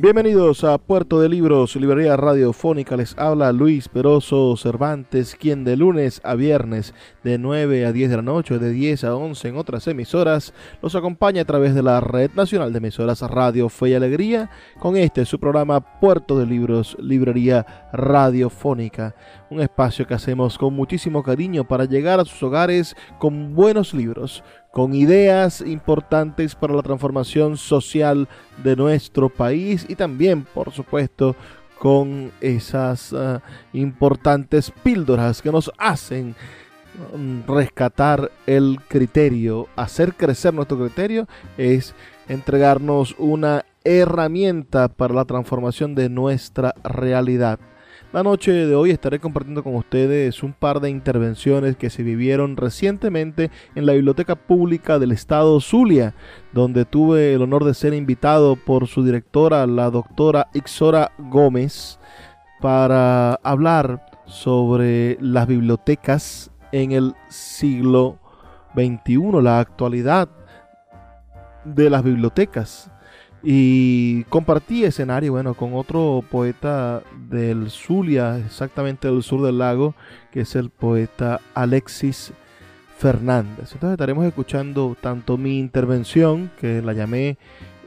Bienvenidos a Puerto de Libros, librería radiofónica. Les habla Luis Peroso Cervantes, quien de lunes a viernes de 9 a 10 de la noche, de 10 a 11 en otras emisoras, los acompaña a través de la Red Nacional de Emisoras Radio Fe y Alegría con este su programa Puerto de Libros, librería radiofónica. Un espacio que hacemos con muchísimo cariño para llegar a sus hogares con buenos libros con ideas importantes para la transformación social de nuestro país y también, por supuesto, con esas ah, importantes píldoras que nos hacen mm, rescatar el criterio, hacer crecer nuestro criterio, es entregarnos una herramienta para la transformación de nuestra realidad. La noche de hoy estaré compartiendo con ustedes un par de intervenciones que se vivieron recientemente en la Biblioteca Pública del Estado Zulia, donde tuve el honor de ser invitado por su directora, la doctora Ixora Gómez, para hablar sobre las bibliotecas en el siglo XXI, la actualidad de las bibliotecas. Y compartí escenario, bueno, con otro poeta del Zulia, exactamente del sur del lago, que es el poeta Alexis Fernández. Entonces estaremos escuchando tanto mi intervención, que la llamé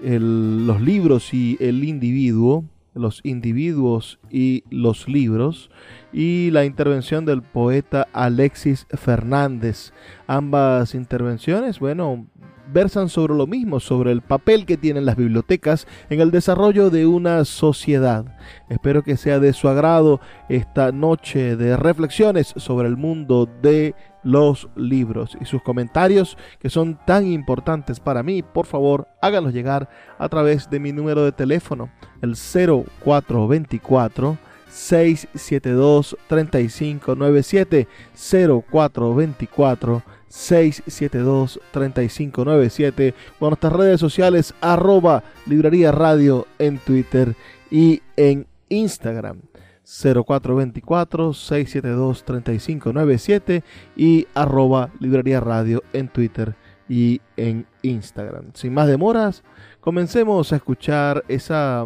los libros y el individuo, los individuos y los libros, y la intervención del poeta Alexis Fernández. Ambas intervenciones, bueno, versan sobre lo mismo, sobre el papel que tienen las bibliotecas en el desarrollo de una sociedad. Espero que sea de su agrado esta noche de reflexiones sobre el mundo de los libros y sus comentarios que son tan importantes para mí, por favor háganlos llegar a través de mi número de teléfono, el 0424 672 3597 0424 672-3597 o nuestras redes sociales arroba librería radio en Twitter y en Instagram 0424-672-3597 y arroba librería radio en Twitter y en Instagram. Sin más demoras, comencemos a escuchar esa,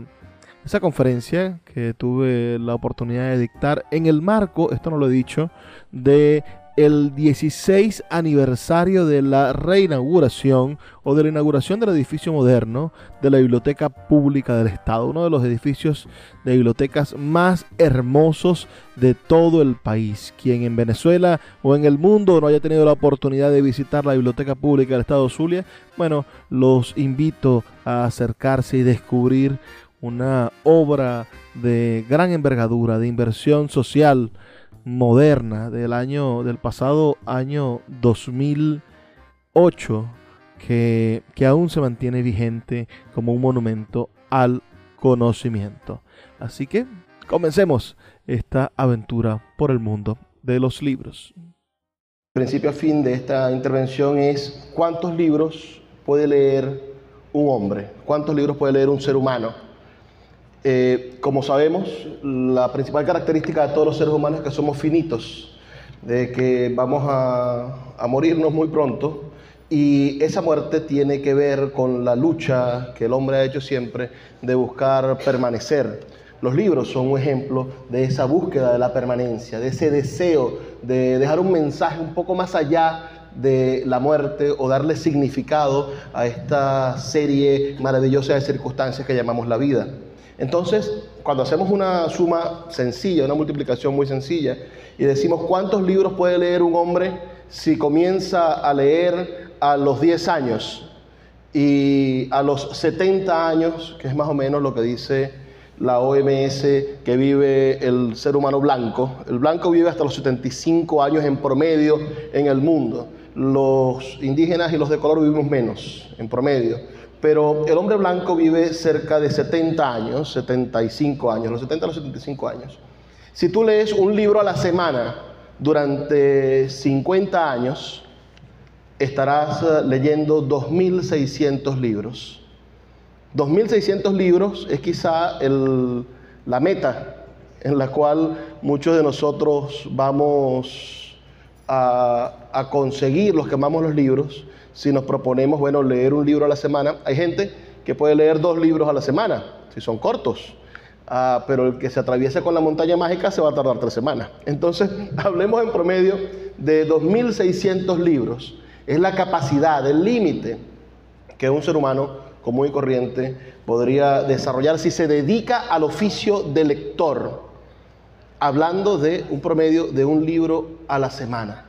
esa conferencia que tuve la oportunidad de dictar en el marco, esto no lo he dicho, de el 16 aniversario de la reinauguración o de la inauguración del edificio moderno de la Biblioteca Pública del Estado, uno de los edificios de bibliotecas más hermosos de todo el país. Quien en Venezuela o en el mundo no haya tenido la oportunidad de visitar la Biblioteca Pública del Estado Zulia, bueno, los invito a acercarse y descubrir una obra de gran envergadura, de inversión social, moderna del año del pasado año 2008 que, que aún se mantiene vigente como un monumento al conocimiento. Así que comencemos esta aventura por el mundo de los libros. principio a fin de esta intervención es cuántos libros puede leer un hombre, cuántos libros puede leer un ser humano. Eh, como sabemos, la principal característica de todos los seres humanos es que somos finitos, de que vamos a, a morirnos muy pronto y esa muerte tiene que ver con la lucha que el hombre ha hecho siempre de buscar permanecer, Los libros son un ejemplo de esa búsqueda de la permanencia, de ese deseo de dejar un mensaje un poco más allá de la muerte o darle significado a esta serie maravillosa de circunstancias que llamamos la vida. Entonces, cuando hacemos una suma sencilla, una multiplicación muy sencilla, y decimos cuántos libros puede leer un hombre si comienza a leer a los 10 años y a los 70 años, que es más o menos lo que dice la OMS que vive el ser humano blanco. El blanco vive hasta los 75 años en promedio en el mundo. Los indígenas y los de color vivimos menos en promedio. Pero el hombre blanco vive cerca de 70 años, 75 años, los 70 a los 75 años. Si tú lees un libro a la semana durante 50 años, estarás eh, leyendo 2.600 libros. 2.600 libros es quizá la meta en la cual muchos de nosotros vamos a, a, conseguir, los que amamos los libros, si nos proponemos, bueno, leer un libro a la semana. Hay gente que puede leer dos libros a la semana, si son cortos. Ah, pero el que se atraviese con la montaña mágica se va a tardar tres semanas. Entonces, hablemos en promedio de 2.600 libros. Es la capacidad, el límite que un ser humano común y corriente podría desarrollar si se dedica al oficio de lector, hablando de un promedio de un libro a la semana.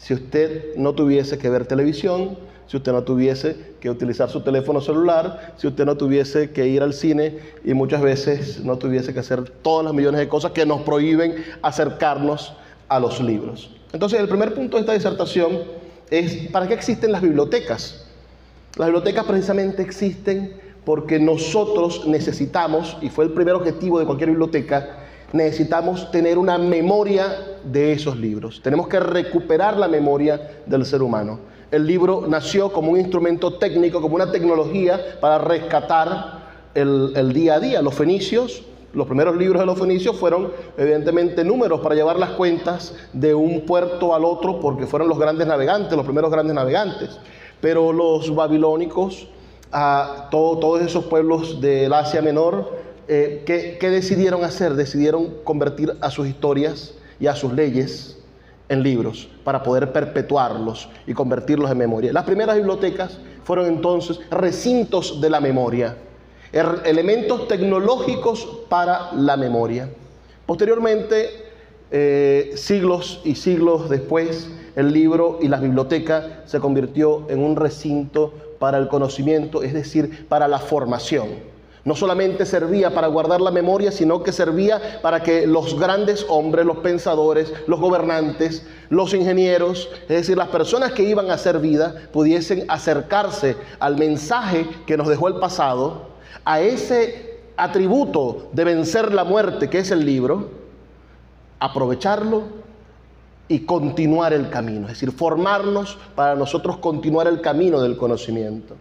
Si usted no tuviese que ver televisión, si usted no tuviese que utilizar su teléfono celular, si usted no tuviese que ir al cine y muchas veces no tuviese que hacer todas las millones de cosas que nos prohíben acercarnos a los libros. Entonces, el primer punto de esta disertación es, ¿para qué existen las bibliotecas? Las bibliotecas precisamente existen porque nosotros necesitamos, y fue el primer objetivo de cualquier biblioteca, necesitamos tener una memoria de esos libros. Tenemos que recuperar la memoria del ser humano. El libro nació como un instrumento técnico, como una tecnología para rescatar el, día a día. Los fenicios, los primeros libros de los fenicios fueron evidentemente números para llevar las cuentas de un puerto al otro porque fueron los grandes navegantes, los primeros grandes navegantes. Pero los babilónicos, a todos esos pueblos del Asia Menor, eh, ¿qué, decidieron hacer? Decidieron convertir a sus historias y a sus leyes en libros para poder perpetuarlos y convertirlos en memoria. Las primeras bibliotecas fueron entonces recintos de la memoria, er, elementos tecnológicos para la memoria. Posteriormente, eh, siglos y siglos después, el libro y la biblioteca se convirtió en un recinto para el conocimiento, es decir, para la formación. No solamente servía para guardar la memoria, sino que servía para que los grandes hombres, los pensadores, los gobernantes, los ingenieros, es decir, las personas que iban a hacer vida, pudiesen acercarse al mensaje que nos dejó el pasado, a ese atributo de vencer la muerte que es el libro, aprovecharlo y continuar el camino, es decir, formarnos para nosotros continuar el camino del conocimiento.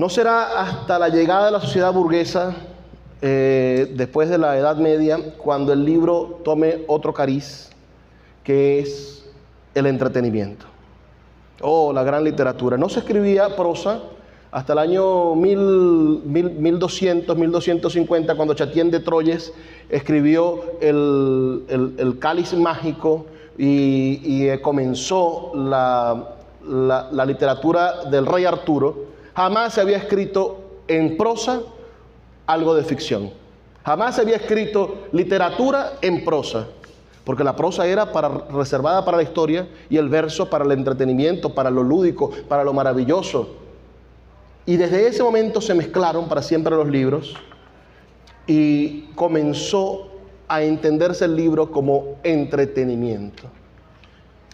No será hasta la llegada de la sociedad burguesa, eh, después de la Edad Media, cuando el libro tome otro cariz, que es el entretenimiento. Oh, la gran literatura. No se escribía prosa hasta el año 1200, 1250, cuando Chatien de Troyes escribió el cáliz mágico, y, eh, comenzó la, la, literatura del rey Arturo, jamás se había escrito en prosa algo de ficción. Jamás se había escrito literatura en prosa, porque la prosa era reservada para la historia y el verso para el entretenimiento, para lo lúdico, para lo maravilloso. Y desde ese momento se mezclaron para siempre los libros y comenzó a entenderse el libro como entretenimiento.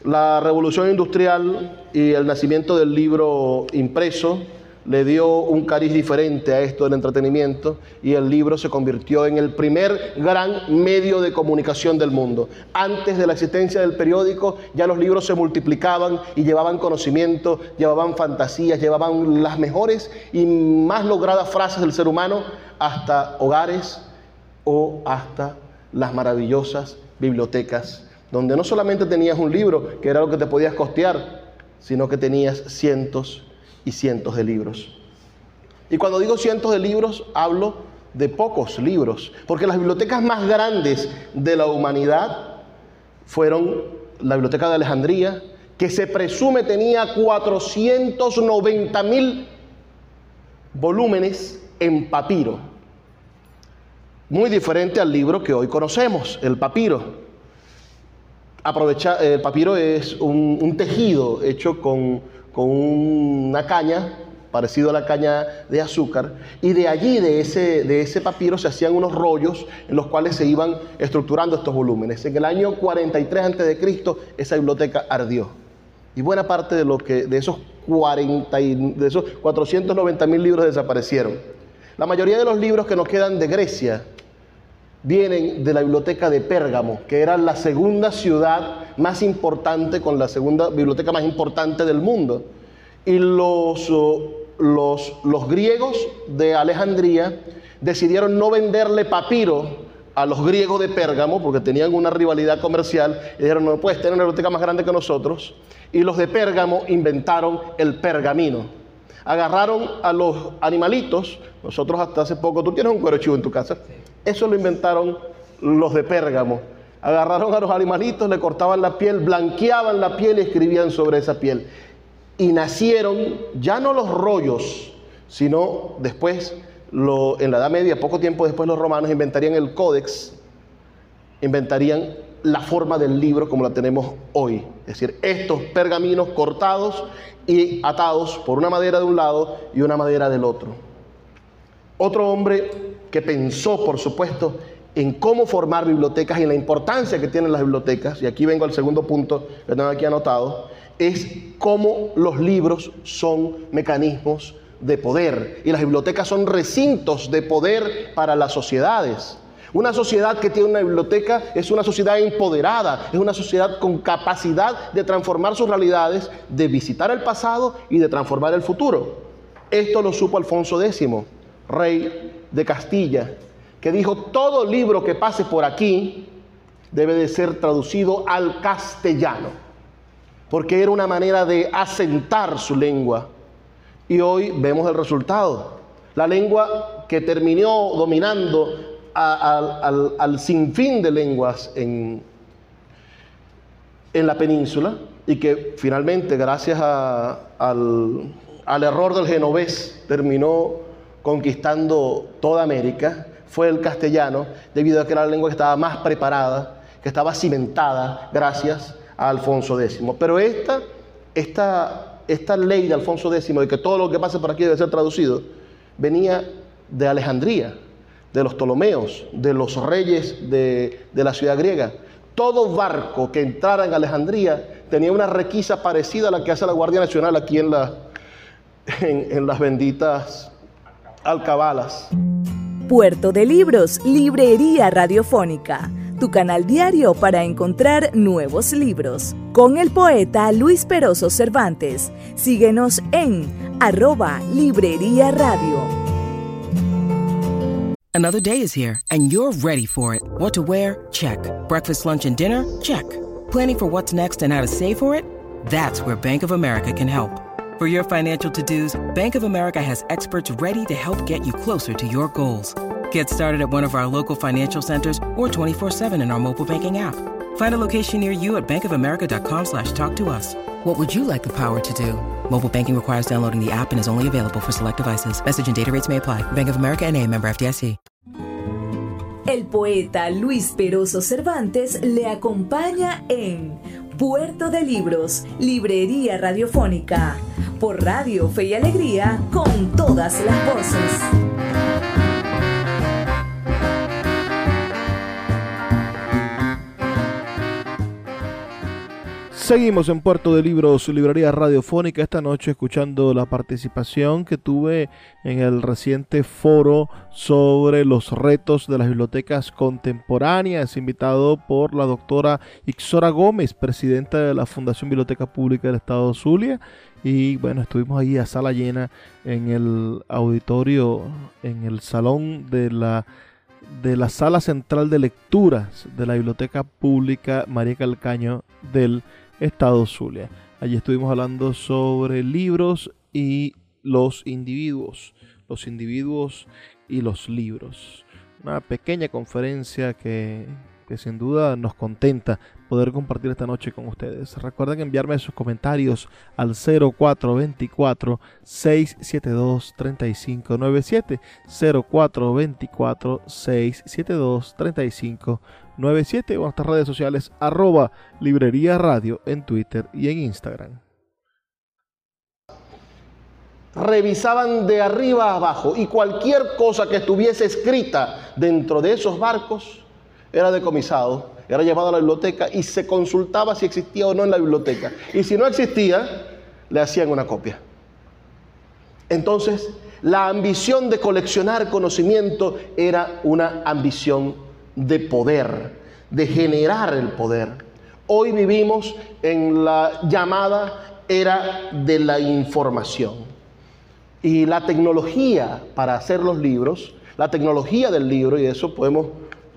La revolución industrial y el nacimiento del libro impreso le dio un cariz diferente a esto del entretenimiento y el libro se convirtió en el primer gran medio de comunicación del mundo. Antes de la existencia del periódico ya los libros se multiplicaban y llevaban conocimiento, llevaban fantasías, llevaban las mejores y más logradas frases del ser humano hasta hogares o hasta las maravillosas bibliotecas, donde no solamente tenías un libro, que era lo que te podías costear, sino que tenías cientos y cientos de libros. Y cuando digo cientos de libros, hablo de pocos libros, porque las bibliotecas más grandes de la humanidad fueron la Biblioteca de Alejandría, que se presume tenía 490 mil volúmenes en papiro. Muy diferente al libro que hoy conocemos, el papiro. Aprovecha, el papiro es un, tejido hecho con, con una caña parecido a la caña de azúcar, y de allí, de ese, de ese papiro, se hacían unos rollos en los cuales se iban estructurando estos volúmenes. En el año 43 a.C., esa biblioteca ardió. Y buena parte de, lo que, de, esos, 40 de esos 490 mil libros desaparecieron. La mayoría de los libros que nos quedan de Grecia vienen de la biblioteca de Pérgamo, que era la segunda ciudad más importante, con la segunda biblioteca más importante del mundo. Y los, los, los griegos de Alejandría decidieron no venderle papiro a los griegos de Pérgamo, porque tenían una rivalidad comercial, y dijeron, no puedes tener una biblioteca más grande que nosotros, y los de Pérgamo inventaron el pergamino. Agarraron a los animalitos, nosotros hasta hace poco, tú tienes un cuero chivo en tu casa, eso lo inventaron los de Pérgamo. Agarraron a los animalitos, le cortaban la piel, blanqueaban la piel y escribían sobre esa piel. Y nacieron ya no los rollos, sino después en la Edad Media, poco tiempo después los romanos inventarían el códex, inventarían la forma del libro como la tenemos hoy. Es decir, estos pergaminos cortados y atados por una madera de un lado y una madera del otro. Otro hombre que pensó, por supuesto, en cómo formar bibliotecas y en la importancia que tienen las bibliotecas, y aquí vengo al segundo punto que tengo aquí anotado, es cómo los libros son mecanismos de poder y las bibliotecas son recintos de poder para las sociedades. Una sociedad que tiene una biblioteca es una sociedad empoderada, es una sociedad con capacidad de transformar sus realidades, de visitar el pasado y de transformar el futuro. Esto lo supo Alfonso X, rey de Castilla, que dijo, todo libro que pase por aquí debe de ser traducido al castellano, porque era una manera de asentar su lengua y hoy vemos el resultado. La lengua que terminó dominando al, sinfín de lenguas en, en la península y que finalmente, gracias al, al error del genovés, terminó conquistando toda América, fue el castellano, debido a que era la lengua que estaba más preparada, que estaba cimentada gracias a Alfonso X. Pero esta, esta esta ley de Alfonso X de que todo lo que pase por aquí debe ser traducido, venía de Alejandría, de los Ptolomeos, de los reyes de, la ciudad griega. Todo barco que entrara en Alejandría tenía una requisa parecida a la que hace la Guardia Nacional aquí en, en las benditas alcabalas. Puerto de Libros, Librería Radiofónica tu canal diario para encontrar nuevos libros. Con el poeta Luis Peroso Cervantes. Síguenos en arroba Librería Radio. Another day is here and you're ready for it. What to wear? Check. Breakfast, lunch, and dinner? Check. Planning for what's next and how to save for it? That's where Bank of America can help. For your financial to-dos, Bank of America has experts ready to help get you closer to your goals. Get started at one of our local financial centers or 24-7 in our mobile banking app. Find a location near you at bankofamerica.com slash talk to us. What would you like the power to do? Mobile banking requires downloading the app and is only available for select devices. Message and data rates may apply. Bank of America NA, member FDIC. El poeta Luis Peroso Cervantes le acompaña en Puerto de Libros, Librería Radiofónica, por Radio Fe y Alegría, con todas las voces. Seguimos en Puerto de Libros, librería radiofónica, esta noche escuchando la participación que tuve en el reciente foro sobre los retos de las bibliotecas contemporáneas, invitado por la doctora Ixora Gómez, presidenta de la Fundación Biblioteca Pública del Estado Zulia. Y bueno, estuvimos ahí a sala llena en el auditorio, en el salón de la de la sala central de lecturas de la Biblioteca Pública María Calcaño del Estado Zulia. Allí estuvimos hablando sobre libros y los individuos. Los individuos y los libros. Una pequeña conferencia que, que sin duda nos contenta poder compartir esta noche con ustedes. Recuerden enviarme sus comentarios al 0424 672 3597 0424 672 3597 o nuestras redes sociales arroba librería radio en Twitter y en Instagram. Revisaban de arriba abajo y cualquier cosa que estuviese escrita dentro de esos barcos era decomisado, era llevado a la biblioteca y se consultaba si existía o no en la biblioteca. Y si no existía, le hacían una copia. Entonces, la ambición de coleccionar conocimiento era una ambición de poder, de generar el poder. Hoy vivimos en la llamada era de la información. Y la tecnología para hacer los libros, la tecnología del libro, y eso podemos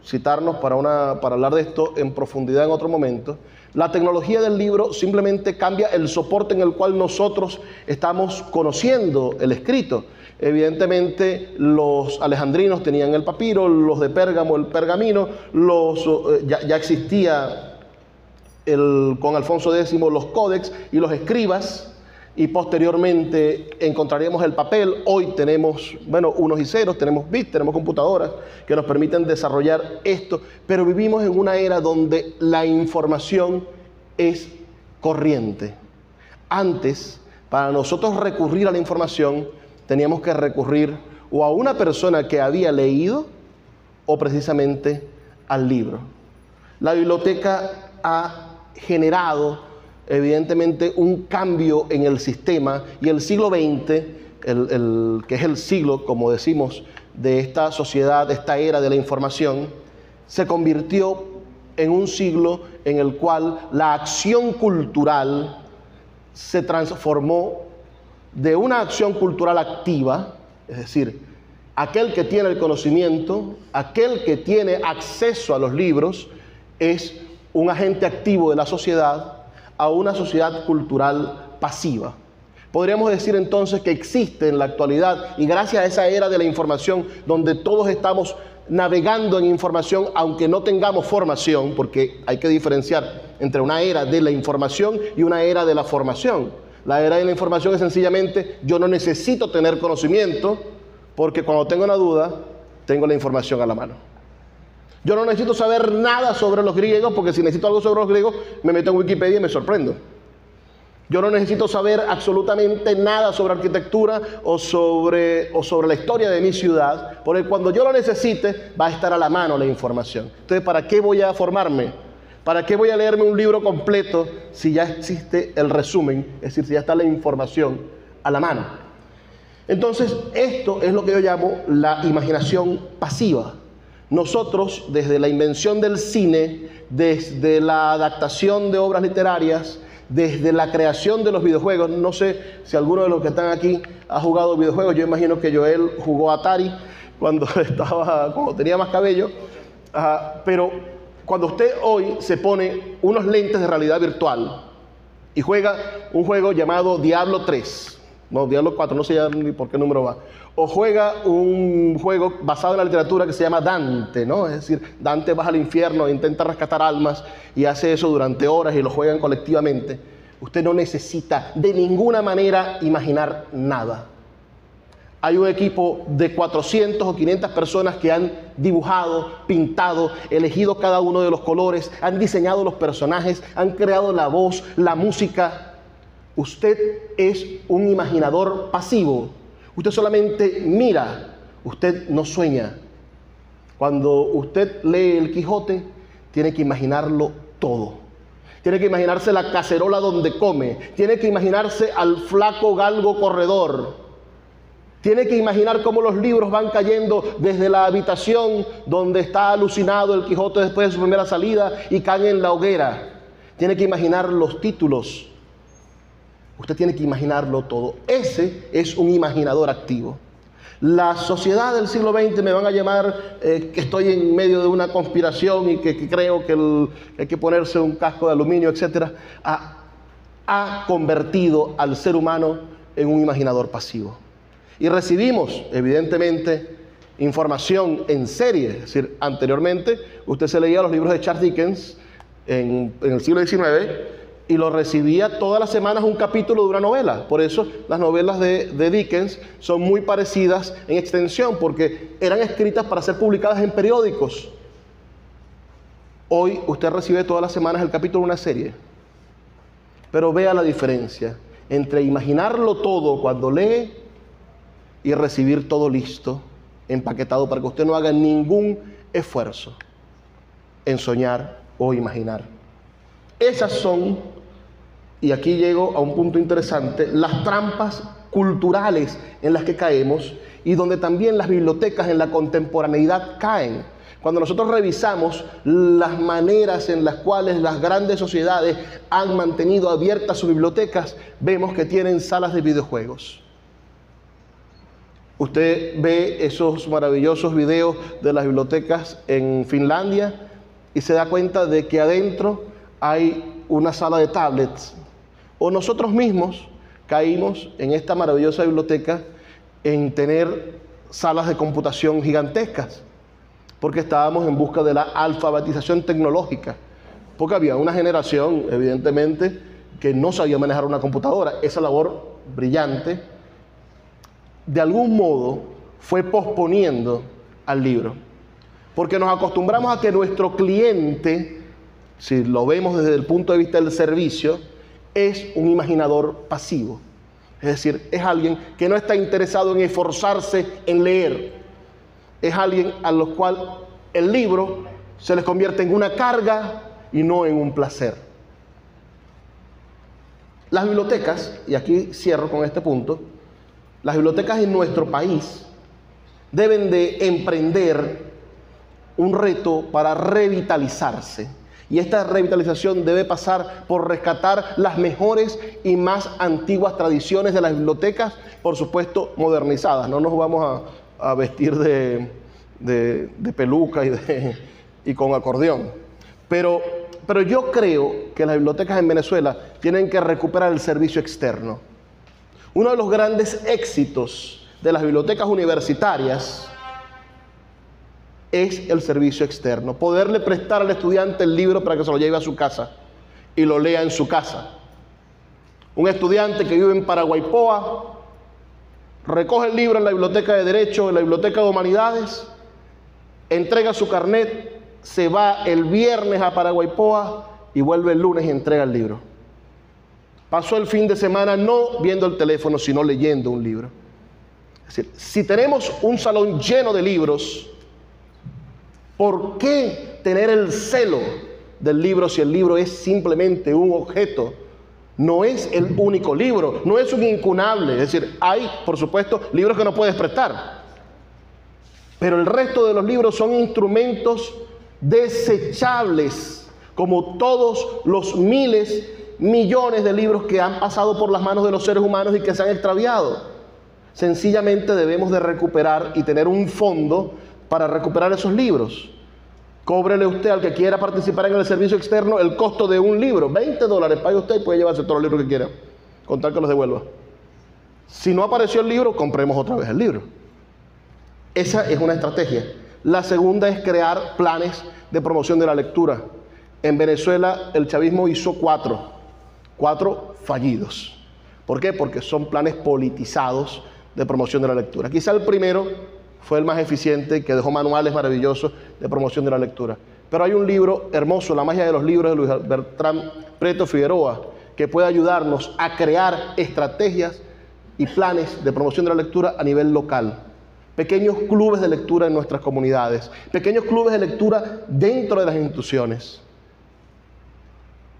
citarnos para, una, para hablar de esto en profundidad en otro momento. La tecnología del libro simplemente cambia el soporte en el cual nosotros estamos conociendo el escrito. Evidentemente los alejandrinos tenían el papiro, los de Pérgamo el pergamino, los, eh, ya, ya, existía el, con Alfonso X los códex y los escribas y posteriormente encontraríamos el papel. Hoy tenemos, bueno, unos y ceros, tenemos bits, tenemos computadoras que nos permiten desarrollar esto, pero vivimos en una era donde la información es corriente. Antes, para nosotros recurrir a la información, teníamos que recurrir o a una persona que había leído o precisamente al libro. La biblioteca ha generado evidentemente un cambio en el sistema y el siglo XX, el, que es el siglo, como decimos, de esta sociedad, de esta era de la información, se convirtió en un siglo en el cual la acción cultural se transformó de una acción cultural activa, es decir, aquel que tiene el conocimiento, aquel que tiene acceso a los libros, es un agente activo de la sociedad, a una sociedad cultural pasiva. Podríamos decir entonces que existe en la actualidad, y gracias a esa era de la información, donde todos estamos navegando en información, aunque no tengamos formación, porque hay que diferenciar entre una era de la información y una era de la formación. La era de la información es sencillamente, yo no necesito tener conocimiento, porque cuando tengo una duda, tengo la información a la mano. Yo no necesito saber nada sobre los griegos, porque si necesito algo sobre los griegos, me meto en Wikipedia y me sorprendo. Yo no necesito saber absolutamente nada sobre arquitectura o sobre, o sobre la historia de mi ciudad, porque cuando yo lo necesite va a estar a la mano la información. Entonces, ¿para qué voy a formarme? ¿Para qué voy a leerme un libro completo si ya existe el resumen? Es decir, si ya está la información a la mano. Entonces, esto es lo que yo llamo la imaginación pasiva. Nosotros, desde la invención del cine, desde la adaptación de obras literarias, desde la creación de los videojuegos, no sé si alguno de los que están aquí ha jugado videojuegos, yo imagino que Joel jugó Atari cuando, estaba, cuando tenía más cabello, pero cuando usted hoy se pone unos lentes de realidad virtual y juega un juego llamado Diablo 3, no, Diablo 4, no sé ni por qué número va, o juega un juego basado en la literatura que se llama Dante, ¿no? Es decir, Dante baja al infierno intenta rescatar almas y hace eso durante horas y lo juegan colectivamente. Usted no necesita de ninguna manera imaginar nada. Hay un equipo de 400 o 500 personas que han dibujado, pintado, elegido cada uno de los colores, han diseñado los personajes, han creado la voz, la música. Usted es un imaginador pasivo Usted solamente mira, usted no sueña. Cuando usted lee el Quijote, tiene que imaginarlo todo. Tiene que imaginarse la cacerola donde come. Tiene que imaginarse al flaco galgo corredor. Tiene que imaginar cómo los libros van cayendo desde la habitación donde está alucinado el Quijote después de su primera salida y caen en la hoguera. Tiene que imaginar los títulos Usted tiene que imaginarlo todo. Ese es un imaginador activo. La sociedad del siglo XX me van a llamar eh, que estoy en medio de una conspiración y que, creo que, hay que ponerse un casco de aluminio, etc. Ha, ha convertido al ser humano en un imaginador pasivo. Y recibimos, evidentemente, información en serie. Es decir, anteriormente usted se leía los libros de Charles Dickens en, el siglo XIX y lo recibía todas las semanas un capítulo de una novela. Por eso las novelas de, Dickens son muy parecidas en extensión, porque eran escritas para ser publicadas en periódicos. Hoy usted recibe todas las semanas el capítulo de una serie. Pero vea la diferencia entre imaginarlo todo cuando lee y recibir todo listo, empaquetado, para que usted no haga ningún esfuerzo en soñar o imaginar. Esas son, y aquí llego a un punto interesante, las trampas culturales en las que caemos y donde también las bibliotecas en la contemporaneidad caen. Cuando nosotros revisamos las maneras en las cuales las grandes sociedades han mantenido abiertas sus bibliotecas, vemos que tienen salas de videojuegos. Usted ve esos maravillosos videos de las bibliotecas en Finlandia y se da cuenta de que adentro hay una sala de tablets. O nosotros mismos caímos en esta maravillosa biblioteca en tener salas de computación gigantescas porque estábamos en busca de la alfabetización tecnológica, porque había una generación, evidentemente, que no sabía manejar una computadora. Esa labor brillante, de algún modo, fue posponiendo al libro, porque nos acostumbramos a que nuestro cliente, si lo vemos desde el punto de vista del servicio, es un imaginador pasivo. Es decir, es alguien que no está interesado en esforzarse en leer, es alguien a lo cual el libro se les convierte en una carga y no en un placer. Las bibliotecas, y aquí cierro con este punto, las bibliotecas en nuestro país deben de emprender un reto para revitalizarse. Y esta revitalización debe pasar por rescatar las mejores y más antiguas tradiciones de las bibliotecas, por supuesto modernizadas. No nos vamos a, vestir de, peluca y, y con acordeón. Pero yo creo que las bibliotecas en Venezuela tienen que recuperar el servicio externo. Uno de los grandes éxitos de las bibliotecas universitarias es el servicio externo. Poderle prestar al estudiante el libro para que se lo lleve a su casa y lo lea en su casa. Un estudiante que vive en Paraguaypoa recoge el libro en la biblioteca de Derecho, en la biblioteca de Humanidades, entrega su carnet, se va el viernes a Paraguaypoa y vuelve el lunes y entrega el libro. Pasó el fin de semana no viendo el teléfono, sino leyendo un libro. Es decir, si tenemos un salón lleno de libros, ¿por qué tener el celo del libro si el libro es simplemente un objeto no es el único libro, no es un incunable. Es decir, hay, por supuesto, libros que no puedes prestar. Pero el resto de los libros son instrumentos desechables, como todos los miles, millones de libros que han pasado por las manos de los seres humanos y que se han extraviado. Sencillamente debemos de recuperar y tener un fondo para recuperar esos libros. Cóbrele usted al que quiera participar en el servicio externo el costo de un libro. 20 dólares, pague usted y puede llevarse todos los libros que quiera. Con tal que los devuelva. Si no apareció el libro, compremos otra vez el libro. Esa es una estrategia. La segunda es crear planes de promoción de la lectura. En Venezuela el chavismo hizo cuatro, cuatro fallidos. ¿Por qué? Porque son planes politizados de promoción de la lectura. Quizá el primero fue el más eficiente, que dejó manuales maravillosos de promoción de la lectura. Pero hay un libro hermoso, La magia de los libros de Luis Bertrand Preto Figueroa, que puede ayudarnos a crear estrategias y planes de promoción de la lectura a nivel local. Pequeños clubes de lectura en nuestras comunidades, pequeños clubes de lectura dentro de las instituciones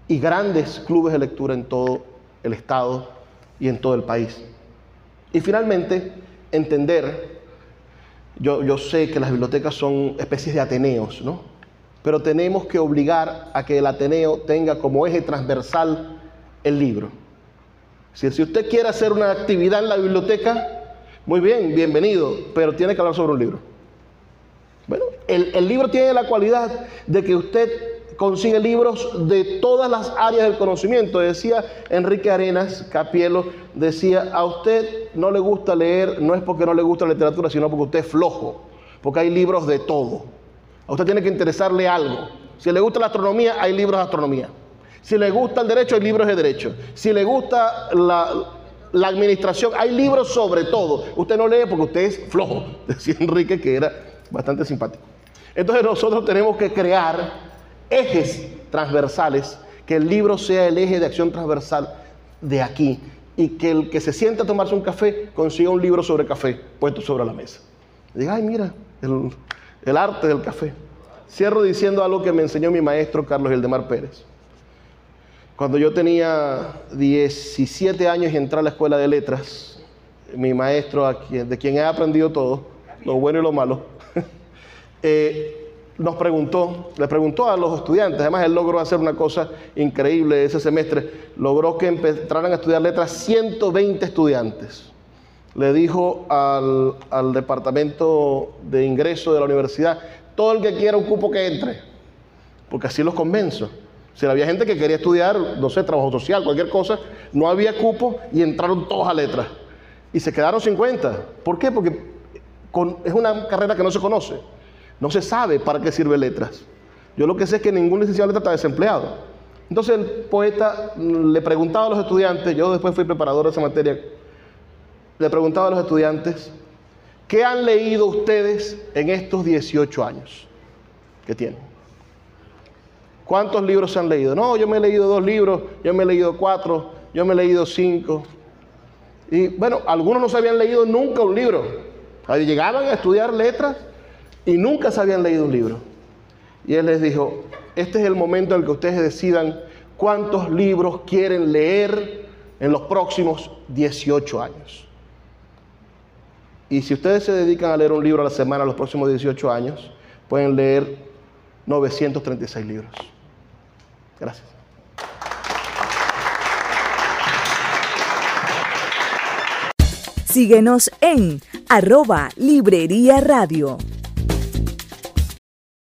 y grandes clubes de lectura en todo el Estado y en todo el país. Y finalmente, entender yo, sé que las bibliotecas son especies de ateneos, ¿no? Pero tenemos que obligar a que el ateneo tenga como eje transversal el libro. Si, si usted quiere hacer una actividad en la biblioteca, muy bien, bienvenido, pero tiene que hablar sobre un libro. Bueno, el, el libro tiene la cualidad de que usted consigue libros de todas las áreas del conocimiento. Decía Enrique Arenas Capielo, decía, a usted no le gusta leer, no es porque no le gusta la literatura, sino porque usted es flojo. porque hay libros de todo. A usted tiene que interesarle algo. Si le gusta la astronomía, hay libros de astronomía. Si le gusta el derecho, hay libros de derecho. Si le gusta la, la administración, hay libros sobre todo. Usted no lee porque usted es flojo, decía Enrique, que era bastante simpático. Entonces nosotros tenemos que crear ejes transversales, que el libro sea el eje de acción transversal de aquí y que el que se sienta a tomarse un café consiga un libro sobre café puesto sobre la mesa. diga, ay, mira, el, el arte del café. Cierro diciendo algo que me enseñó mi maestro Carlos Eldemar Pérez. Cuando yo tenía 17 años y entré a la escuela de letras, mi maestro, de quien he aprendido todo, lo bueno y lo malo, eh, nos preguntó, le preguntó a los estudiantes, además él logró hacer una cosa increíble ese semestre, logró que entraran a estudiar letras 120 estudiantes. Le dijo al, departamento de ingreso de la universidad, todo el que quiera un cupo que entre, porque así los convenzo. Si había gente que quería estudiar, no sé, trabajo social, cualquier cosa, no había cupo y entraron todos a letras. Y se quedaron 50. ¿Por qué? Porque es una carrera que no se conoce. No se sabe para qué sirve letras. Yo lo que sé es que ningún licenciado de letras está desempleado. Entonces el poeta le preguntaba a los estudiantes, yo después fui preparador de esa materia, le preguntaba a los estudiantes, ¿qué han leído ustedes en estos 18 años que tienen? ¿Cuántos libros se han leído? No, yo me he leído dos libros, yo me he leído cuatro, yo me he leído cinco. Y bueno, algunos no se habían leído nunca un libro. Llegaban a estudiar letras y nunca se habían leído un libro. Y él les dijo, este es el momento en el que ustedes decidan cuántos libros quieren leer en los próximos 18 años. Y si ustedes se dedican a leer un libro a la semana los próximos 18 años, pueden leer 936 libros. Gracias. Síguenos en arroba Librería Radio.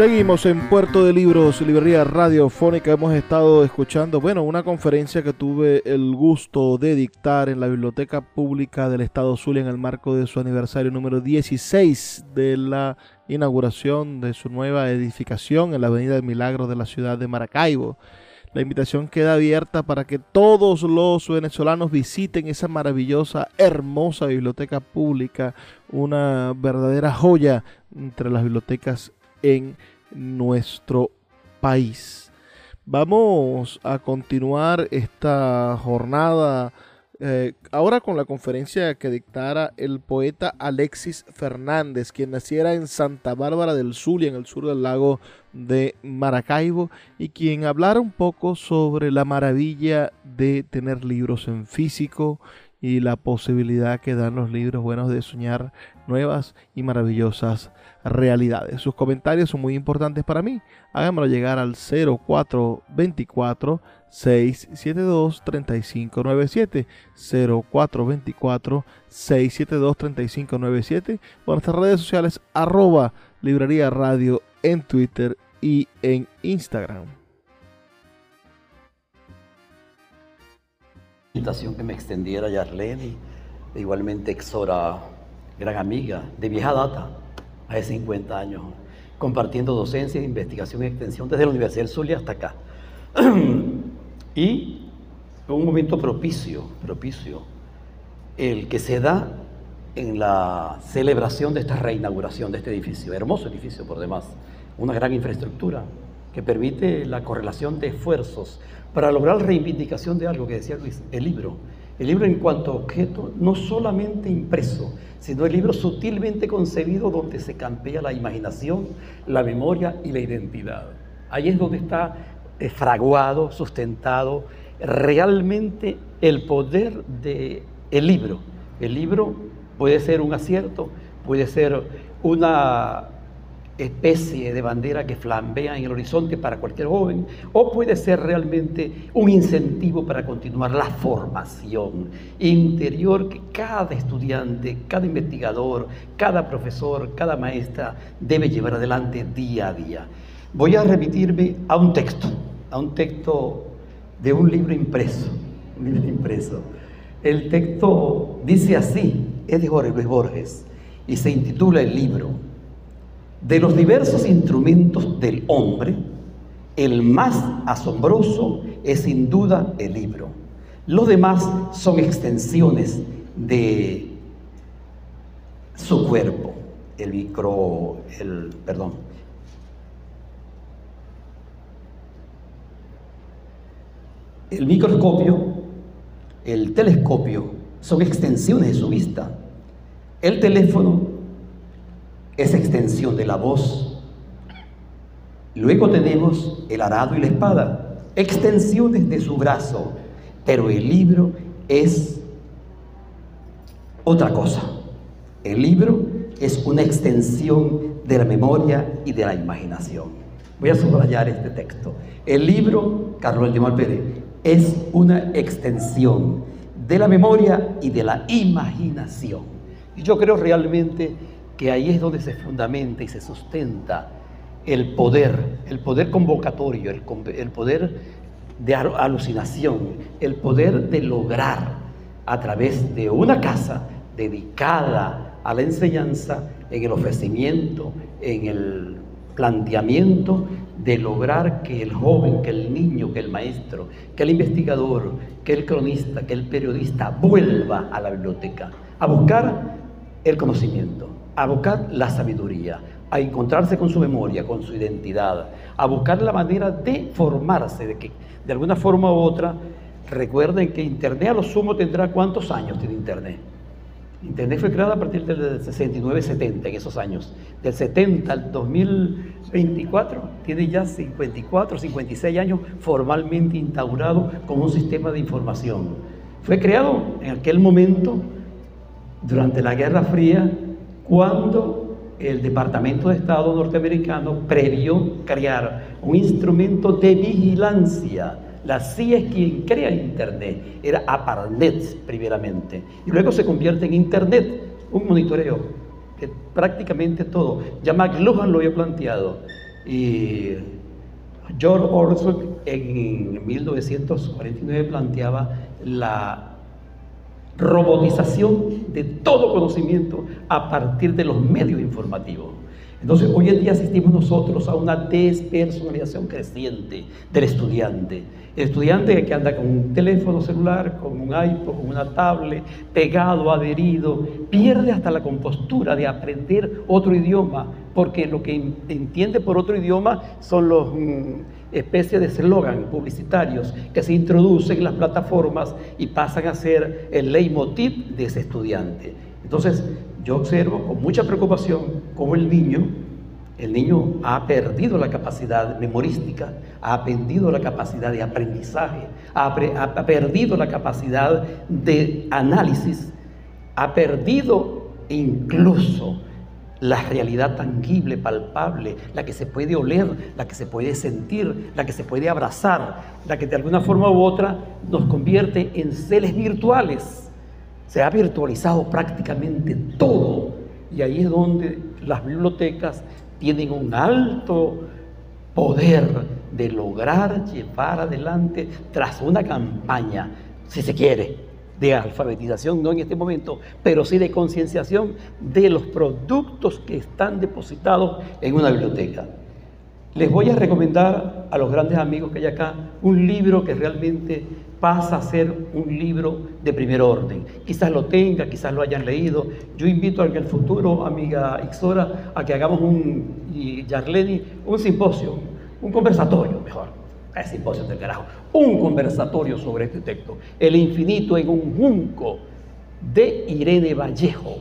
Seguimos en Puerto de Libros, Librería Radiofónica. Hemos estado escuchando, bueno, una conferencia que tuve el gusto de dictar en la Biblioteca Pública del Estado Zulia en el marco de su aniversario número 16 de la inauguración de su nueva edificación en la Avenida del Milagro de la ciudad de Maracaibo. La invitación queda abierta para que todos los venezolanos visiten esa maravillosa, hermosa biblioteca pública, una verdadera joya entre las bibliotecas en nuestro país. Vamos a continuar esta jornada eh, ahora con la conferencia que dictara el poeta Alexis Fernández, quien naciera en Santa Bárbara del Zulia, en el sur del lago de Maracaibo, y quien hablara un poco sobre la maravilla de tener libros en físico y la posibilidad que dan los libros buenos de soñar nuevas y maravillosas realidades. Sus comentarios son muy importantes para mí. Háganmelo llegar al 0424 672 3597 0424 672 3597 o nuestras redes sociales arroba librería radio en Twitter y en Instagram. Invitación que me extendiera Yarlene, igualmente Exora, gran amiga de vieja data, hace 50 años, compartiendo docencia, investigación y extensión desde la Universidad del Zulia hasta acá. y un momento propicio, propicio, el que se da en la celebración de esta reinauguración de este edificio, hermoso edificio por demás, una gran infraestructura que permite la correlación de esfuerzos para lograr la reivindicación de algo que decía Luis, el libro. El libro en cuanto a objeto, no solamente impreso, sino el libro sutilmente concebido donde se campea la imaginación, la memoria y la identidad. Ahí es donde está eh, fraguado, sustentado realmente el poder del el libro. El libro puede ser un acierto, puede ser una especie de bandera que flambea en el horizonte para cualquier joven, o puede ser realmente un incentivo para continuar la formación interior que cada estudiante, cada investigador, cada profesor, cada maestra debe llevar adelante día a día. Voy a remitirme a un texto, a un texto de un libro impreso, un libro impreso. El texto dice así, es de Jorge Luis Borges, y se intitula el libro de los diversos instrumentos del hombre, el más asombroso es sin duda el libro. Los demás son extensiones de su cuerpo. El micro, el, perdón. El microscopio, el telescopio son extensiones de su vista. El teléfono esa extensión de la voz. Luego tenemos el arado y la espada, extensiones de su brazo, pero el libro es otra cosa. El libro es una extensión de la memoria y de la imaginación. Voy a subrayar este texto. El libro, Carlos de Pérez, es una extensión de la memoria y de la imaginación. Y yo creo realmente que ahí es donde se fundamenta y se sustenta el poder, el poder convocatorio, el, poder de alucinación, el poder de lograr a través de una casa dedicada a la enseñanza, en el ofrecimiento, en el planteamiento de lograr que el joven, que el niño, que el maestro, que el investigador, que el cronista, que el periodista vuelva a la biblioteca a buscar el conocimiento, a buscar la sabiduría, a encontrarse con su memoria, con su identidad, a buscar la manera de formarse, de que de alguna forma u otra, recuerden que Internet a lo sumo tendrá cuántos años tiene Internet. Internet fue creada a partir del 69-70, en esos años. Del 70 al 2024 tiene ya 54, 56 años formalmente instaurado como un sistema de información. Fue creado en aquel momento durante la Guerra Fría, cuando el Departamento de Estado norteamericano previó crear un instrumento de vigilancia. La CIA es quien crea Internet, era APARNET primeramente, y luego se convierte en Internet, un monitoreo de prácticamente todo. Ya McLuhan lo había planteado, y George Orwell en 1949 planteaba la robotización de todo conocimiento a partir de los medios informativos. Entonces, hoy en día asistimos nosotros a una despersonalización creciente del estudiante. El estudiante que anda con un teléfono celular, con un iPod, con una tablet, pegado, adherido, pierde hasta la compostura de aprender otro idioma, porque lo que entiende por otro idioma son los... Mm, especie de eslogan publicitarios que se introducen en las plataformas y pasan a ser el leitmotiv de ese estudiante. Entonces, yo observo con mucha preocupación cómo el niño, el niño ha perdido la capacidad memorística, ha perdido la capacidad de aprendizaje, ha perdido la capacidad de análisis, ha perdido incluso la realidad tangible, palpable, la que se puede oler, la que se puede sentir, la que se puede abrazar, la que de alguna forma u otra nos convierte en seres virtuales. Se ha virtualizado prácticamente todo y ahí es donde las bibliotecas tienen un alto poder de lograr llevar adelante tras una campaña, si se quiere, de alfabetización, no en este momento, pero sí de concienciación de los productos que están depositados en una biblioteca. Les voy a recomendar a los grandes amigos que hay acá un libro que realmente pasa a ser un libro de primer orden. Quizás lo tenga, quizás lo hayan leído. Yo invito a que el futuro, amiga Ixora, a que hagamos un, y Yarleni, un simposio, un conversatorio mejor, es simposio del carajo, un conversatorio sobre este texto, El infinito en un junco, de Irene Vallejo.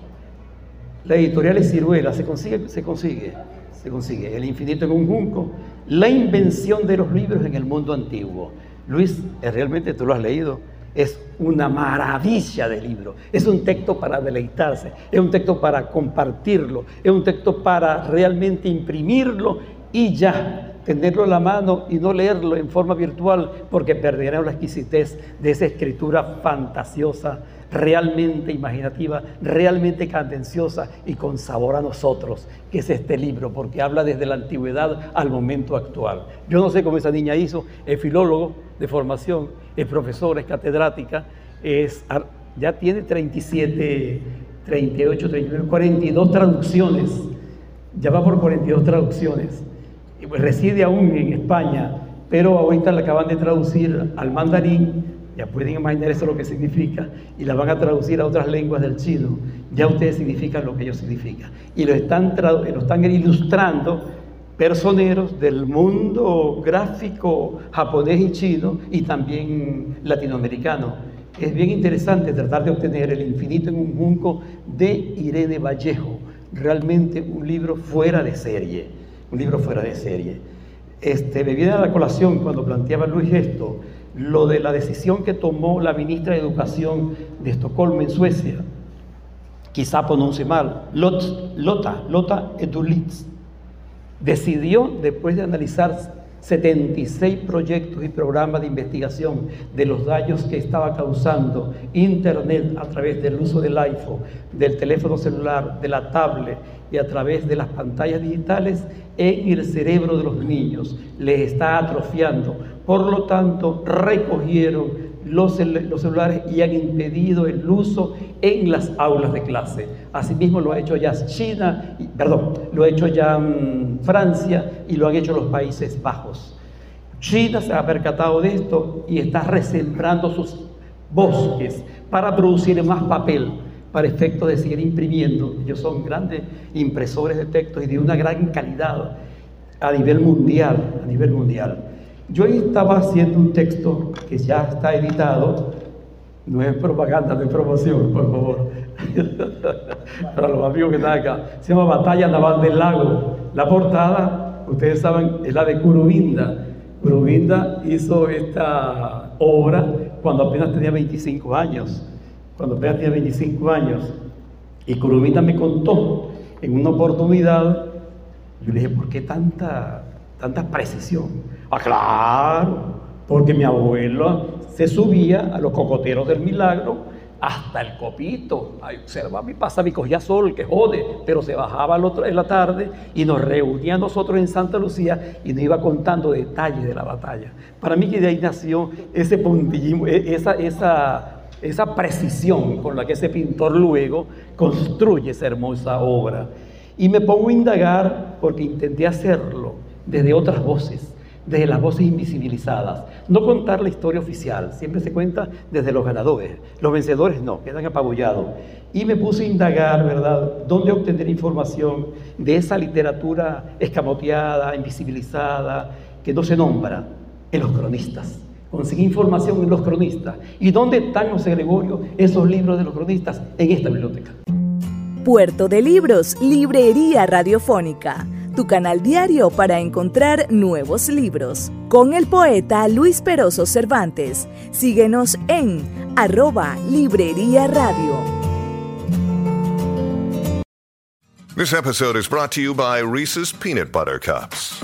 La editorial es Ciruela, se consigue, se consigue, se consigue. El infinito en un junco, la invención de los libros en el mundo antiguo. Luis, realmente tú lo has leído, es una maravilla de libro. Es un texto para deleitarse, es un texto para compartirlo, es un texto para realmente imprimirlo y ya tenerlo en la mano y no leerlo en forma virtual porque perderán la exquisitez de esa escritura fantasiosa, realmente imaginativa, realmente candenciosa y con sabor a nosotros, que es este libro, porque habla desde la antigüedad al momento actual. Yo no sé cómo esa niña hizo, es filólogo de formación, es profesora, es catedrática, es, ya tiene 37, 38, 39, 42 traducciones, ya va por 42 traducciones reside aún en España, pero ahorita la acaban de traducir al mandarín, ya pueden imaginar eso lo que significa, y la van a traducir a otras lenguas del chino. Ya ustedes significan lo que ellos significan. Y lo están, lo están ilustrando personeros del mundo gráfico japonés y chino y también latinoamericano. Es bien interesante tratar de obtener El infinito en un junco de Irene Vallejo, realmente un libro fuera de serie un libro fuera de serie. Este, me viene a la colación cuando planteaba Luis esto, lo de la decisión que tomó la ministra de Educación de Estocolmo en Suecia, quizá pronuncie mal, Lot, Lota, Lota Edulitz, decidió, después de analizar 76 proyectos y programas de investigación de los daños que estaba causando Internet a través del uso del iPhone, del teléfono celular, de la tablet y a través de las pantallas digitales en el cerebro de los niños. Les está atrofiando. Por lo tanto, recogieron los, celulares y han impedido el uso en las aulas de clase. Asimismo lo ha hecho ya China, perdón, lo ha hecho ya mm, Francia y lo han hecho los Países Bajos. China se ha percatado de esto y está resembrando sus bosques para producir más papel para efecto de seguir imprimiendo. Ellos son grandes impresores de textos y de una gran calidad a nivel mundial, a nivel mundial. Yo estaba haciendo un texto que ya está editado, no es propaganda, no es promoción, por favor, para los amigos que están acá. Se llama Batalla Naval del Lago. La portada, ustedes saben, es la de Curubinda. Curubinda hizo esta obra cuando apenas tenía 25 años cuando apenas tenía 25 años, Y Curumita me contó en una oportunidad, yo le dije, ¿por qué tanta, tanta precisión? Ah, claro, porque mi abuelo se subía a los cocoteros del milagro hasta el copito. Ay, observa mi pasa, mi cogía sol, que jode, pero se bajaba en la tarde y nos reunía nosotros en Santa Lucía y nos iba contando detalles de la batalla. Para mí que de ahí nació ese puntillismo, e, esa, esa, esa precisión con la que ese pintor luego construye esa hermosa obra. Y me pongo a indagar porque intenté hacerlo desde otras voces desde las voces invisibilizadas. No contar la historia oficial, siempre se cuenta desde los ganadores. Los vencedores no, quedan apabullados. Y me puse a indagar, ¿verdad?, dónde obtener información de esa literatura escamoteada, invisibilizada, que no se nombra en los cronistas. Conseguí información en los cronistas. ¿Y dónde están, José Gregorio, esos libros de los cronistas? En esta biblioteca. Puerto de Libros, Librería Radiofónica tu canal diario para encontrar nuevos libros. Con el poeta Luis Peroso Cervantes. Síguenos en arroba Librería Radio. This episode is brought to you by Reese's Peanut Butter Cups.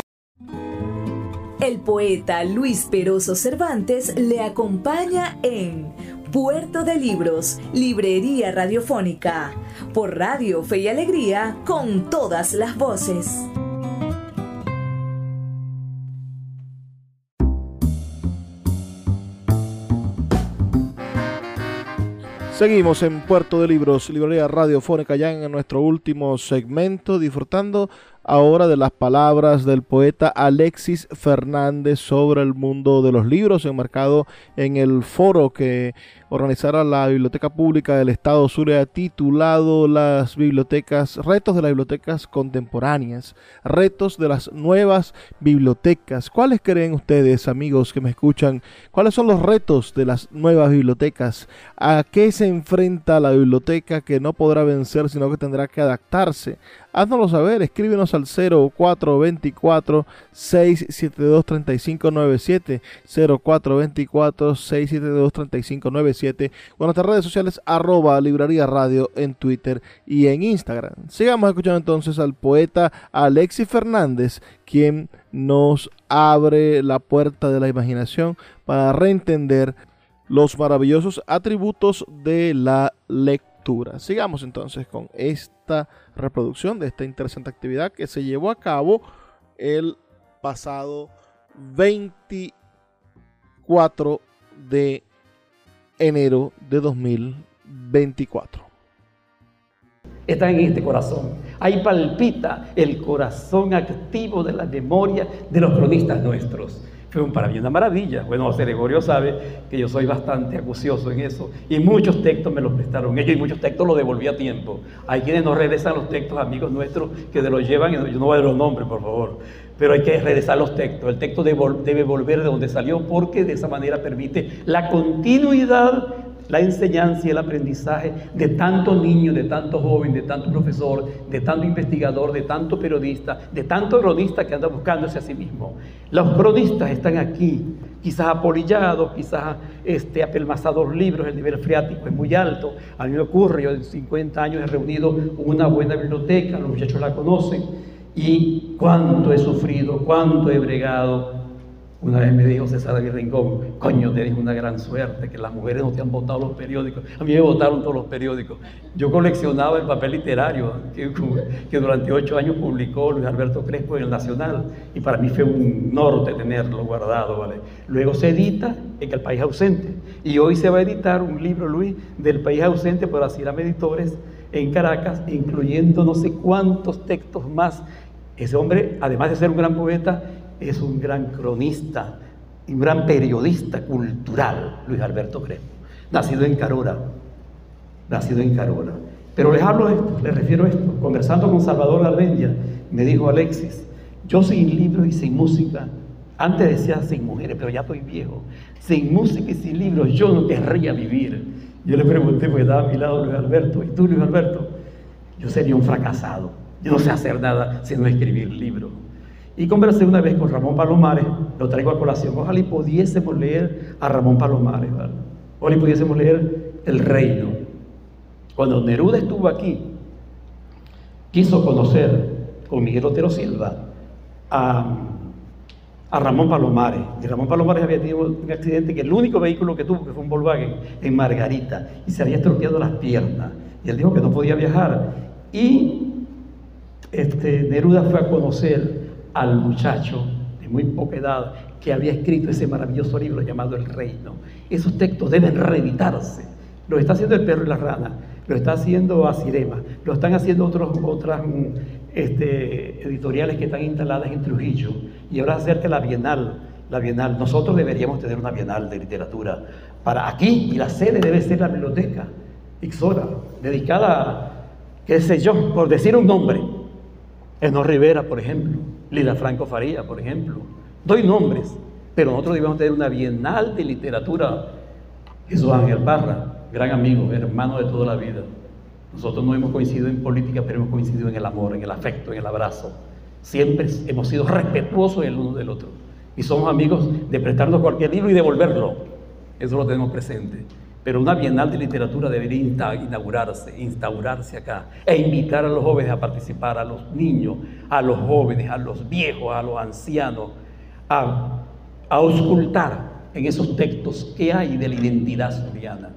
poeta Luis Peroso Cervantes le acompaña en Puerto de Libros, Librería Radiofónica, por Radio Fe y Alegría, con todas las voces. Seguimos en Puerto de Libros, librería radiofónica, ya en nuestro último segmento, disfrutando ahora de las palabras del poeta Alexis Fernández sobre el mundo de los libros enmarcado en el foro que organizará la Biblioteca Pública del Estado Zulia titulado Las bibliotecas, retos de las bibliotecas contemporáneas, retos de las nuevas bibliotecas. ¿Cuáles creen ustedes, amigos que me escuchan? ¿Cuáles son los retos de las nuevas bibliotecas? ¿A qué se enfrenta la biblioteca que no podrá vencer, sino que tendrá que adaptarse Haznoslo saber, escríbenos al 0424 672 3597 0424 672 3597 o en nuestras redes sociales arroba librería radio en Twitter y en Instagram. Sigamos escuchando entonces al poeta Alexis Fernández, quien nos abre la puerta de la imaginación para reentender los maravillosos atributos de la lectura. Sigamos entonces con esta reproducción de esta interesante actividad que se llevó a cabo el pasado 24 de enero de 2024. Está en este corazón. Ahí palpita el corazón activo de la memoria de los cronistas nuestros fue para mí una maravilla. Bueno, José Gregorio sabe que yo soy bastante acucioso en eso. Y muchos textos me los prestaron ellos y muchos textos los devolví a tiempo. Hay quienes no regresan los textos, amigos nuestros, que de los llevan, yo no voy a dar los nombres, por favor. Pero hay que regresar los textos. El texto debe volver de donde salió porque de esa manera permite la continuidad la enseñanza y el aprendizaje de tanto niño, de tanto joven, de tanto profesor, de tanto investigador, de tanto periodista, de tanto cronista que anda buscándose a sí mismo. Los cronistas están aquí, quizás apolillados, quizás este, apelmazados libros, el nivel freático es muy alto. A mí me ocurre, yo en 50 años he reunido una buena biblioteca, los muchachos la conocen, y cuánto he sufrido, cuánto he bregado una vez me dijo César David Rincón, coño, tenés una gran suerte, que las mujeres no te han votado los periódicos. A mí me votaron todos los periódicos. Yo coleccionaba el papel literario que, durante ocho años publicó Luis Alberto Crespo en el Nacional y para mí fue un norte tenerlo guardado. ¿vale? Luego se edita en El País Ausente y hoy se va a editar un libro, Luis, del País Ausente por Asiram Editores en Caracas, incluyendo no sé cuántos textos más. Ese hombre, además de ser un gran poeta, es un gran cronista y un gran periodista cultural, Luis Alberto Crespo, nacido en Carora, nacido en Carora. Pero les hablo esto, les refiero a esto. Conversando con Salvador Gardendia, me dijo Alexis, yo sin libros y sin música, antes decía sin mujeres, pero ya estoy viejo, sin música y sin libros yo no querría vivir. Yo le pregunté, porque estaba a mi lado Luis Alberto, ¿y tú Luis Alberto? Yo sería un fracasado, yo no sé hacer nada sino escribir libros. Y conversé una vez con Ramón Palomares, lo traigo a colación. Ojalá y pudiésemos leer a Ramón Palomares, ¿vale? Ojalá y pudiésemos leer El Reino. Cuando Neruda estuvo aquí, quiso conocer con Miguel Otero Silva a, a Ramón Palomares. Y Ramón Palomares había tenido un accidente que el único vehículo que tuvo, que fue un Volkswagen, en Margarita, y se había estropeado las piernas. Y él dijo que no podía viajar. Y este, Neruda fue a conocer al muchacho de muy poca edad que había escrito ese maravilloso libro llamado El Reino. Esos textos deben reeditarse. Lo está haciendo El Perro y la Rana, lo está haciendo Asirema, lo están haciendo otros, otras mm, este, editoriales que están instaladas en Trujillo. Y ahora acerca la Bienal, la Bienal. Nosotros deberíamos tener una Bienal de literatura para aquí y la sede debe ser la biblioteca Ixora, dedicada, qué sé yo, por decir un nombre, Eno Rivera, por ejemplo, Lila Franco Faría, por ejemplo. Doy nombres, pero nosotros debemos tener una bienal de literatura. Jesús Ángel Parra, gran amigo, hermano de toda la vida. Nosotros no hemos coincidido en política, pero hemos coincidido en el amor, en el afecto, en el abrazo. Siempre hemos sido respetuosos el uno del otro. Y somos amigos de prestarnos cualquier libro y devolverlo. Eso lo tenemos presente. Pero una Bienal de Literatura debería inaugurarse, instaurarse acá e invitar a los jóvenes a participar, a los niños, a los jóvenes, a los viejos, a los ancianos, a, a auscultar en esos textos qué hay de la identidad zuliana,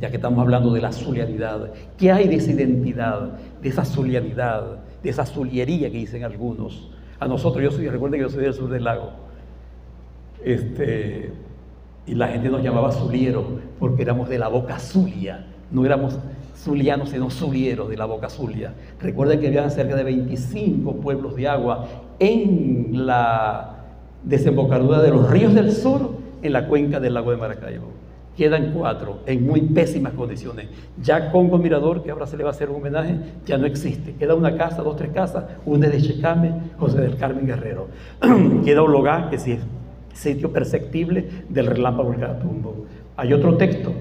ya que estamos hablando de la zulianidad, qué hay de esa identidad, de esa zulianidad, de esa zuliería que dicen algunos. A nosotros, yo soy, recuerden que yo soy del sur del lago, este, y la gente nos llamaba Zuliero porque éramos de la boca Zulia. No éramos zulianos, sino zulieros de la boca Zulia. Recuerden que había cerca de 25 pueblos de agua en la desembocadura de los ríos del sur en la cuenca del lago de Maracaibo. Quedan cuatro en muy pésimas condiciones. Ya Congo Mirador, que ahora se le va a hacer un homenaje, ya no existe. Queda una casa, dos, tres casas, una de Checame, José del Carmen Guerrero. Queda Ologá, que sí es sitio perceptible del relámpago del Catatumbo. Hay otro texto.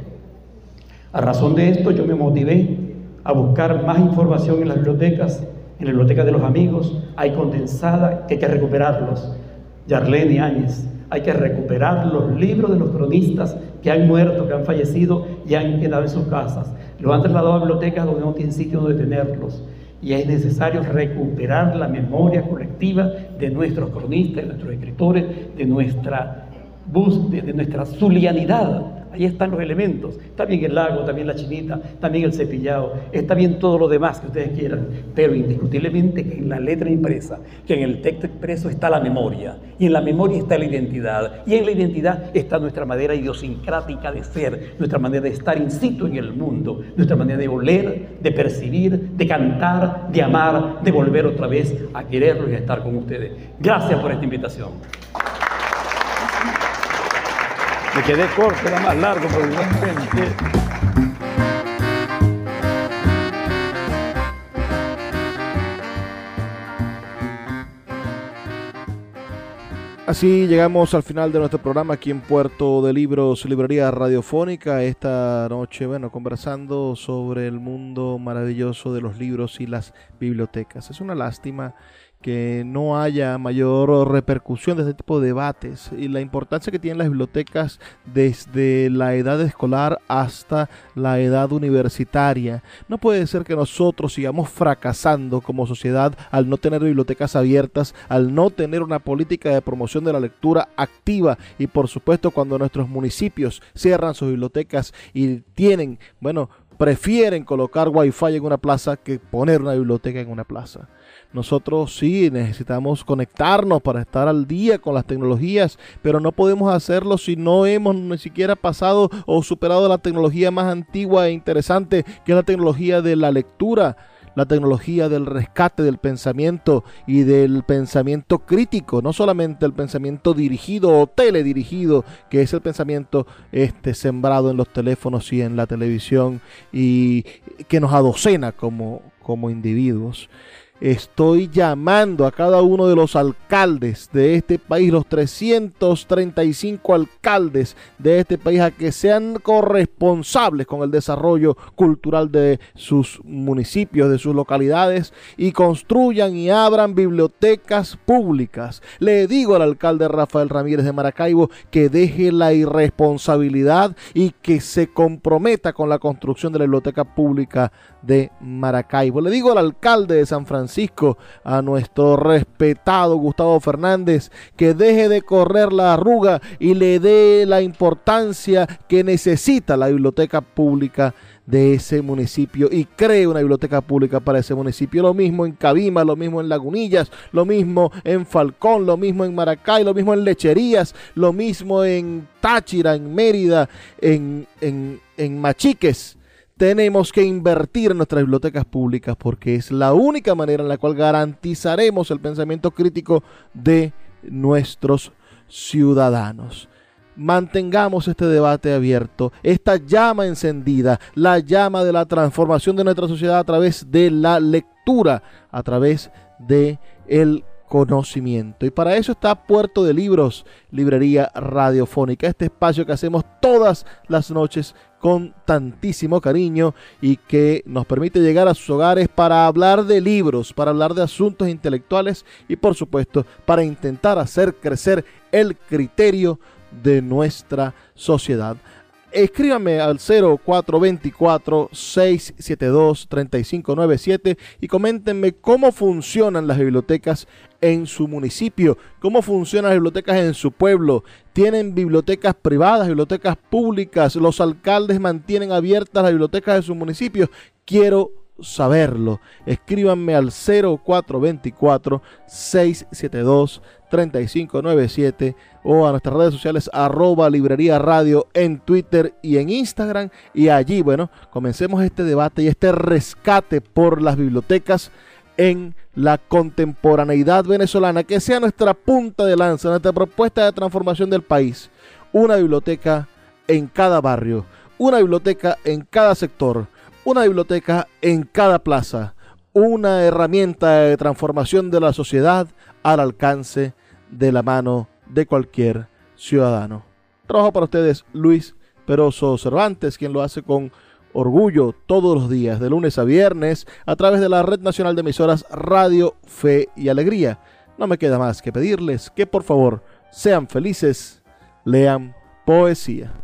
A razón de esto yo me motivé a buscar más información en las bibliotecas, en la biblioteca de los amigos, hay condensada que hay que recuperarlos. Yarlene Áñez, hay que recuperar los libros de los cronistas que han muerto, que han fallecido y han quedado en sus casas. Los han trasladado a bibliotecas donde no tienen sitio donde tenerlos y es necesario recuperar la memoria colectiva de nuestros cronistas, de nuestros escritores, de nuestra, de, nuestra zulianidad Ahí están los elementos. Está bien el lago, también la chinita, también el cepillado, está bien todo lo demás que ustedes quieran, pero indiscutiblemente que en la letra impresa, que en el texto expreso está la memoria, y en la memoria está la identidad, y en la identidad está nuestra manera idiosincrática de ser, nuestra manera de estar in situ en el mundo, nuestra manera de oler, de percibir, de cantar, de amar, de volver otra vez a quererlo y a estar con ustedes. Gracias por esta invitación. Me quedé corto, era más largo, pero igualmente. Así llegamos al final de nuestro programa aquí en Puerto de Libros, Librería Radiofónica. Esta noche, bueno, conversando sobre el mundo maravilloso de los libros y las bibliotecas. Es una lástima que no haya mayor repercusión de este tipo de debates y la importancia que tienen las bibliotecas desde la edad escolar hasta la edad universitaria. No puede ser que nosotros sigamos fracasando como sociedad al no tener bibliotecas abiertas, al no tener una política de promoción de la lectura activa y por supuesto cuando nuestros municipios cierran sus bibliotecas y tienen, bueno, prefieren colocar wifi en una plaza que poner una biblioteca en una plaza. Nosotros sí necesitamos conectarnos para estar al día con las tecnologías, pero no podemos hacerlo si no hemos ni siquiera pasado o superado la tecnología más antigua e interesante, que es la tecnología de la lectura la tecnología del rescate del pensamiento y del pensamiento crítico, no solamente el pensamiento dirigido o teledirigido, que es el pensamiento este sembrado en los teléfonos y en la televisión y que nos adocena como, como individuos estoy llamando a cada uno de los alcaldes de este país, los 335 alcaldes de este país, a que sean corresponsables con el desarrollo cultural de sus municipios, de sus localidades, y construyan y abran bibliotecas públicas. Le digo al alcalde Rafael Ramírez de Maracaibo que deje la irresponsabilidad y que se comprometa con la construcción de la biblioteca pública de Maracaibo. Le digo al alcalde de San Francisco, Francisco, a nuestro respetado Gustavo Fernández, que deje de correr la arruga y le dé la importancia que necesita la biblioteca pública de ese municipio y cree una biblioteca pública para ese municipio. Lo mismo en Cabima, lo mismo en Lagunillas, lo mismo en Falcón, lo mismo en Maracay, lo mismo en Lecherías, lo mismo en Táchira, en Mérida, en, en, en Machiques tenemos que invertir en nuestras bibliotecas públicas porque es la única manera en la cual garantizaremos el pensamiento crítico de nuestros ciudadanos. Mantengamos este debate abierto, esta llama encendida, la llama de la transformación de nuestra sociedad a través de la lectura, a través de el conocimiento. Y para eso está Puerto de Libros, Librería Radiofónica, este espacio que hacemos todas las noches con tantísimo cariño y que nos permite llegar a sus hogares para hablar de libros, para hablar de asuntos intelectuales y por supuesto para intentar hacer crecer el criterio de nuestra sociedad. Escríbame al 0424-672-3597 y coméntenme cómo funcionan las bibliotecas en su municipio, cómo funcionan las bibliotecas en su pueblo. Tienen bibliotecas privadas, bibliotecas públicas, los alcaldes mantienen abiertas las bibliotecas de sus municipios. Quiero saberlo. Escríbanme al 0424 672 3597 o a nuestras redes sociales arroba librería radio en Twitter y en Instagram. Y allí, bueno, comencemos este debate y este rescate por las bibliotecas en la contemporaneidad venezolana, que sea nuestra punta de lanza, nuestra propuesta de transformación del país. Una biblioteca en cada barrio, una biblioteca en cada sector, una biblioteca en cada plaza, una herramienta de transformación de la sociedad al alcance de la mano de cualquier ciudadano. Trabajo para ustedes Luis Peroso Cervantes, quien lo hace con orgullo todos los días, de lunes a viernes, a través de la Red Nacional de Emisoras Radio, Fe y Alegría. No me queda más que pedirles que por favor sean felices, lean poesía.